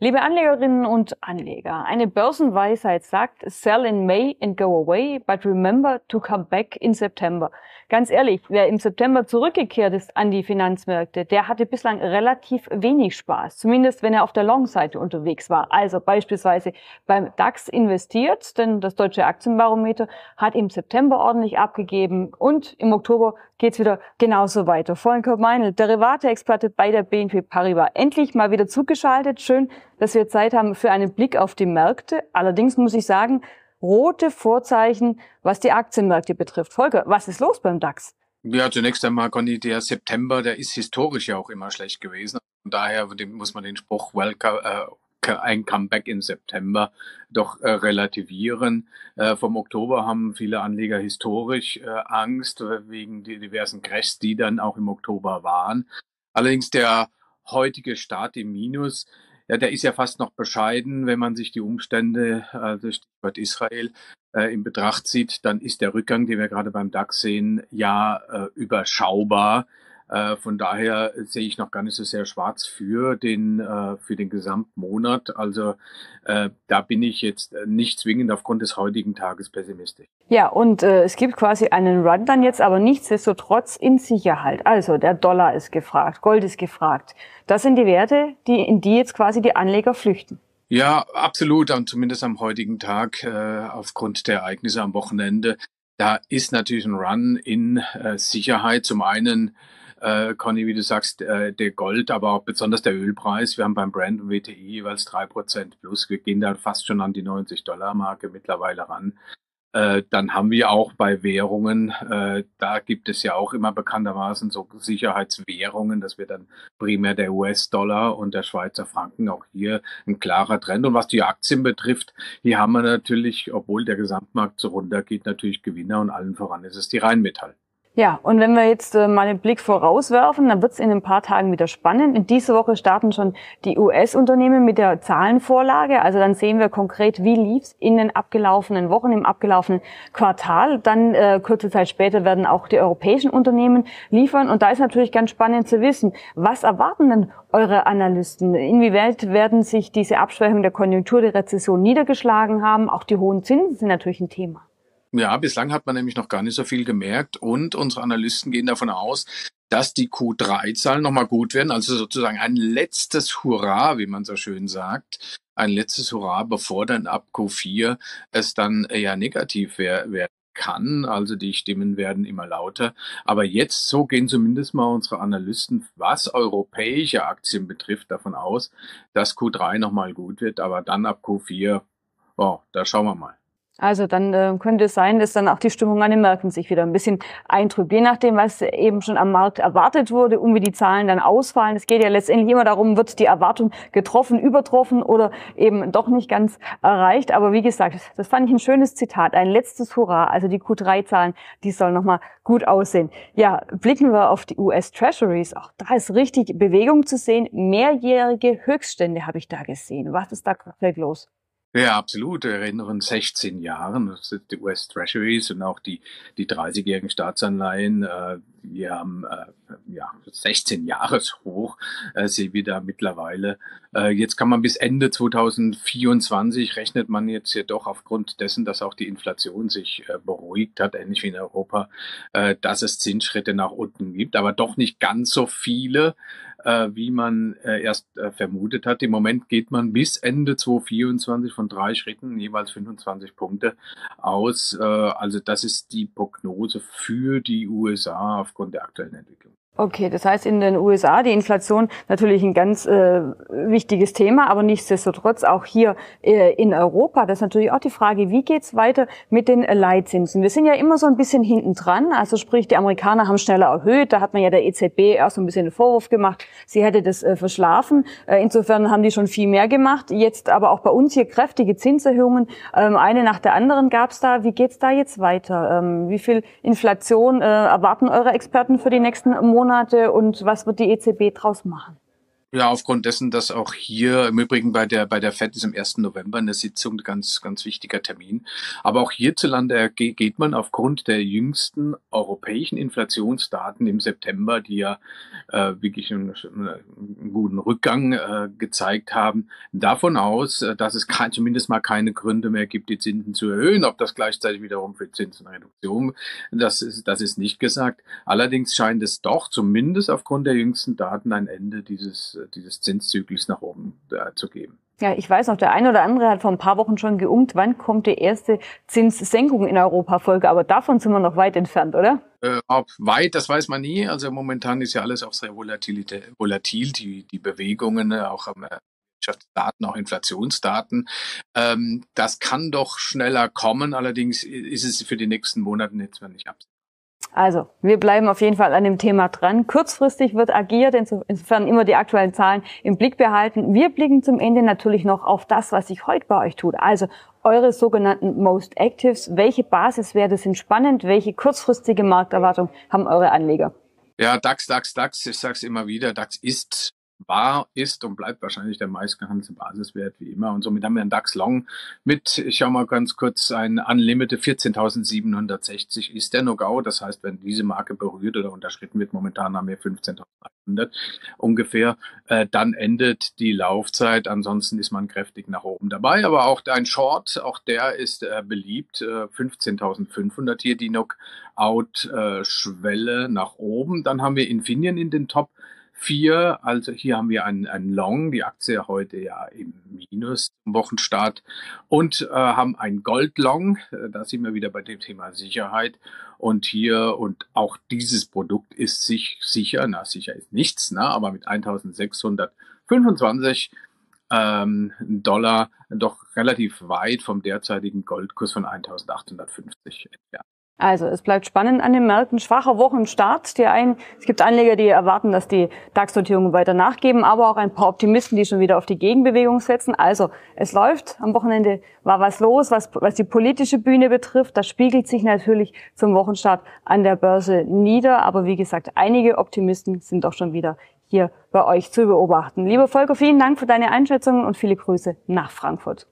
Liebe Anlegerinnen und Anleger, eine Börsenweisheit sagt, sell in May and go away, but remember to come back in September. Ganz ehrlich, wer im September zurückgekehrt ist an die Finanzmärkte, der hatte bislang relativ wenig Spaß, zumindest wenn er auf der Long-Seite unterwegs war. Also beispielsweise beim DAX investiert, denn das deutsche Aktienbarometer hat im September ordentlich abgegeben und im Oktober geht's wieder genauso weiter. Volker Meinl, Derivate-Experte bei der BNP Paribas, endlich mal wieder zugeschaltet. Schön, dass wir Zeit haben für einen Blick auf die Märkte. Allerdings muss ich sagen, rote Vorzeichen, was die Aktienmärkte betrifft. Volker, was ist los beim DAX? Ja, zunächst einmal, Conny, der September, der ist historisch ja auch immer schlecht gewesen. Von daher muss man den Spruch Welcome, äh, ein Comeback im September doch äh, relativieren. Äh, vom Oktober haben viele Anleger historisch äh, Angst äh, wegen die diversen Crashs, die dann auch im Oktober waren. Allerdings der heutige Start im Minus ja, der ist ja fast noch bescheiden, wenn man sich die Umstände, also Stichwort Israel, äh, in Betracht zieht, dann ist der Rückgang, den wir gerade beim DAX sehen, ja äh, überschaubar. Äh, von daher sehe ich noch gar nicht so sehr schwarz für den, äh, für den Gesamtmonat. Also äh, da bin ich jetzt nicht zwingend aufgrund des heutigen Tages pessimistisch. Ja, und äh, es gibt quasi einen Run dann jetzt, aber nichtsdestotrotz in Sicherheit. Also der Dollar ist gefragt, Gold ist gefragt. Das sind die Werte, die, in die jetzt quasi die Anleger flüchten. Ja, absolut. Und zumindest am heutigen Tag, äh, aufgrund der Ereignisse am Wochenende, da ist natürlich ein Run in äh, Sicherheit. Zum einen äh, Conny, wie du sagst, äh, der Gold, aber auch besonders der Ölpreis. Wir haben beim Brand und WTI jeweils drei Prozent plus. Wir gehen da fast schon an die 90 Dollar Marke mittlerweile ran. Äh, dann haben wir auch bei Währungen, äh, da gibt es ja auch immer bekanntermaßen so Sicherheitswährungen, das wird dann primär der US-Dollar und der Schweizer Franken, auch hier ein klarer Trend. Und was die Aktien betrifft, hier haben wir natürlich, obwohl der Gesamtmarkt so runtergeht, natürlich Gewinner und allen voran ist es die Rheinmetall. Ja, und wenn wir jetzt äh, mal einen Blick vorauswerfen, dann wird es in ein paar Tagen wieder spannend. In dieser Woche starten schon die US-Unternehmen mit der Zahlenvorlage. Also dann sehen wir konkret, wie lief's in den abgelaufenen Wochen, im abgelaufenen Quartal. Dann äh, kurze Zeit später werden auch die europäischen Unternehmen liefern. Und da ist natürlich ganz spannend zu wissen, was erwarten denn eure Analysten? Inwieweit werden sich diese Abschwächung der Konjunktur, der Rezession niedergeschlagen haben? Auch die hohen Zinsen sind natürlich ein Thema. Ja, bislang hat man nämlich noch gar nicht so viel gemerkt und unsere Analysten gehen davon aus, dass die Q3-Zahlen nochmal gut werden, also sozusagen ein letztes Hurra, wie man so schön sagt, ein letztes Hurra, bevor dann ab Q4 es dann eher negativ werden kann. Also die Stimmen werden immer lauter. Aber jetzt, so gehen zumindest mal unsere Analysten, was europäische Aktien betrifft, davon aus, dass Q3 nochmal gut wird. Aber dann ab Q4, oh, da schauen wir mal. Also dann äh, könnte es sein, dass dann auch die Stimmung an den Märkten sich wieder ein bisschen eintrübt. Je nachdem, was eben schon am Markt erwartet wurde und wie die Zahlen dann ausfallen. Es geht ja letztendlich immer darum, wird die Erwartung getroffen, übertroffen oder eben doch nicht ganz erreicht. Aber wie gesagt, das fand ich ein schönes Zitat. Ein letztes Hurra. Also die Q3-Zahlen, die sollen nochmal gut aussehen. Ja, blicken wir auf die US Treasuries. Auch da ist richtig Bewegung zu sehen. Mehrjährige Höchststände habe ich da gesehen. Was ist da gerade los? Ja, absolut. Wir erinnern 16 Jahren, das sind die US Treasuries und auch die, die 30-jährigen Staatsanleihen. Äh, wir haben äh, ja 16 Jahreshoch, äh, sehen wir da mittlerweile. Äh, jetzt kann man bis Ende 2024 rechnet man jetzt jedoch aufgrund dessen, dass auch die Inflation sich äh, beruhigt hat, ähnlich wie in Europa, äh, dass es Zinsschritte nach unten gibt, aber doch nicht ganz so viele äh, wie man äh, erst äh, vermutet hat. Im Moment geht man bis Ende 2024 von drei Schritten, jeweils 25 Punkte aus. Äh, also das ist die Prognose für die USA aufgrund der aktuellen Entwicklung. Okay, das heißt in den USA die Inflation natürlich ein ganz äh, wichtiges Thema, aber nichtsdestotrotz auch hier äh, in Europa, das ist natürlich auch die Frage, wie geht's weiter mit den Leitzinsen? Wir sind ja immer so ein bisschen hinten dran, also sprich die Amerikaner haben schneller erhöht, da hat man ja der EZB erst so ein bisschen den Vorwurf gemacht, sie hätte das äh, verschlafen. Äh, insofern haben die schon viel mehr gemacht. Jetzt aber auch bei uns hier kräftige Zinserhöhungen, ähm, eine nach der anderen gab's da. Wie geht's da jetzt weiter? Ähm, wie viel Inflation äh, erwarten eure Experten für die nächsten Monate? Monate und was wird die EZB draus machen? Ja, aufgrund dessen, dass auch hier im Übrigen bei der bei der FED ist am 1. November eine Sitzung, ganz ganz wichtiger Termin. Aber auch hierzulande geht man aufgrund der jüngsten europäischen Inflationsdaten im September, die ja äh, wirklich einen, einen, guten Rückgang äh, gezeigt haben, davon aus, äh, dass es kein, zumindest mal keine Gründe mehr gibt, die Zinsen zu erhöhen. Ob das gleichzeitig wiederum für Zinsenreduktion, das ist das ist nicht gesagt. Allerdings scheint es doch zumindest aufgrund der jüngsten Daten ein Ende dieses dieses Zinszyklus nach oben äh, zu geben. Ja, ich weiß noch, der eine oder andere hat vor ein paar Wochen schon geungt, wann kommt die erste Zinssenkung in Europa Folge, aber davon sind wir noch weit entfernt, oder? Äh, ob weit, das weiß man nie. Also momentan ist ja alles auch sehr volatil, volatil die, die Bewegungen, äh, auch am äh, Wirtschaftsdaten, auch Inflationsdaten. Ähm, das kann doch schneller kommen, allerdings ist es für die nächsten Monate jetzt nicht absehbar. Also, wir bleiben auf jeden Fall an dem Thema dran. Kurzfristig wird agiert, insofern immer die aktuellen Zahlen im Blick behalten. Wir blicken zum Ende natürlich noch auf das, was sich heute bei euch tut. Also, eure sogenannten Most Actives. Welche Basiswerte sind spannend? Welche kurzfristige Markterwartung haben eure Anleger? Ja, DAX, DAX, DAX, ich sage es immer wieder, DAX ist war, ist und bleibt wahrscheinlich der meistgehandelte Basiswert wie immer. Und somit haben wir einen DAX Long mit, ich schau mal ganz kurz, ein Unlimited 14.760 ist der No-Go. Das heißt, wenn diese Marke berührt oder unterschritten wird, momentan haben wir 15.100 ungefähr, äh, dann endet die Laufzeit. Ansonsten ist man kräftig nach oben dabei. Aber auch ein Short, auch der ist äh, beliebt. Äh, 15.500 hier die Knockout-Schwelle nach oben. Dann haben wir Infineon in den Top vier. Also hier haben wir einen, einen Long, die Aktie heute ja im Minus zum Wochenstart und äh, haben ein Gold Long. Äh, da sind wir wieder bei dem Thema Sicherheit. Und hier und auch dieses Produkt ist sich sicher, na sicher ist nichts, na, aber mit 1625 ähm, Dollar doch relativ weit vom derzeitigen Goldkurs von 1850 entfernt. Also es bleibt spannend an den Märkten. Schwacher Wochenstart. Die einen, es gibt Anleger, die erwarten, dass die DAX-Notierungen weiter nachgeben, aber auch ein paar Optimisten, die schon wieder auf die Gegenbewegung setzen. Also es läuft. Am Wochenende war was los, was, was die politische Bühne betrifft. Das spiegelt sich natürlich zum Wochenstart an der Börse nieder. Aber wie gesagt, einige Optimisten sind doch schon wieder hier bei euch zu beobachten. Lieber Volker, vielen Dank für deine Einschätzungen und viele Grüße nach Frankfurt.